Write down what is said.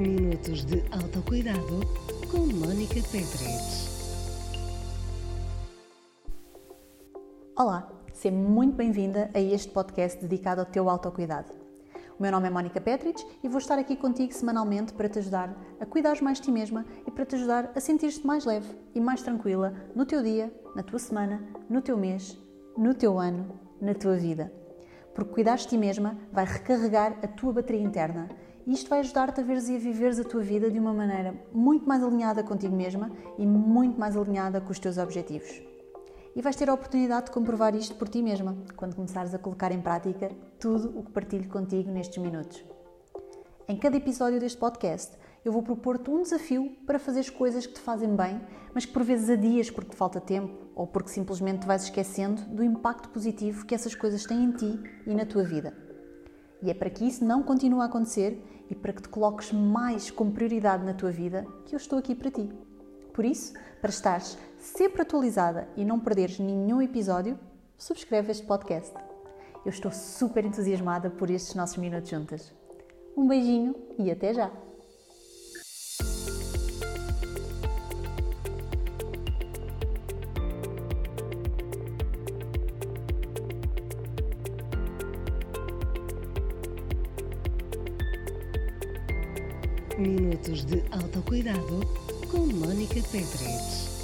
Minutos de autocuidado com Mónica Petres. Olá, seja muito bem-vinda a este podcast dedicado ao teu autocuidado. O meu nome é Mónica Petrich e vou estar aqui contigo semanalmente para te ajudar a cuidares mais de ti mesma e para te ajudar a sentir-te mais leve e mais tranquila no teu dia, na tua semana, no teu mês, no teu ano, na tua vida. Porque cuidar de ti mesma vai recarregar a tua bateria interna e isto vai ajudar-te a veres e a viveres a tua vida de uma maneira muito mais alinhada contigo mesma e muito mais alinhada com os teus objetivos. E vais ter a oportunidade de comprovar isto por ti mesma, quando começares a colocar em prática tudo o que partilho contigo nestes minutos. Em cada episódio deste podcast, eu vou propor-te um desafio para fazeres coisas que te fazem bem, mas que por vezes adias porque te falta tempo ou porque simplesmente te vais esquecendo do impacto positivo que essas coisas têm em ti e na tua vida. E é para que isso não continue a acontecer e para que te coloques mais como prioridade na tua vida que eu estou aqui para ti. Por isso, para estares sempre atualizada e não perderes nenhum episódio, subscreve este podcast. Eu estou super entusiasmada por estes nossos minutos juntas. Um beijinho e até já! Minutos de autocuidado com Mónica Petres.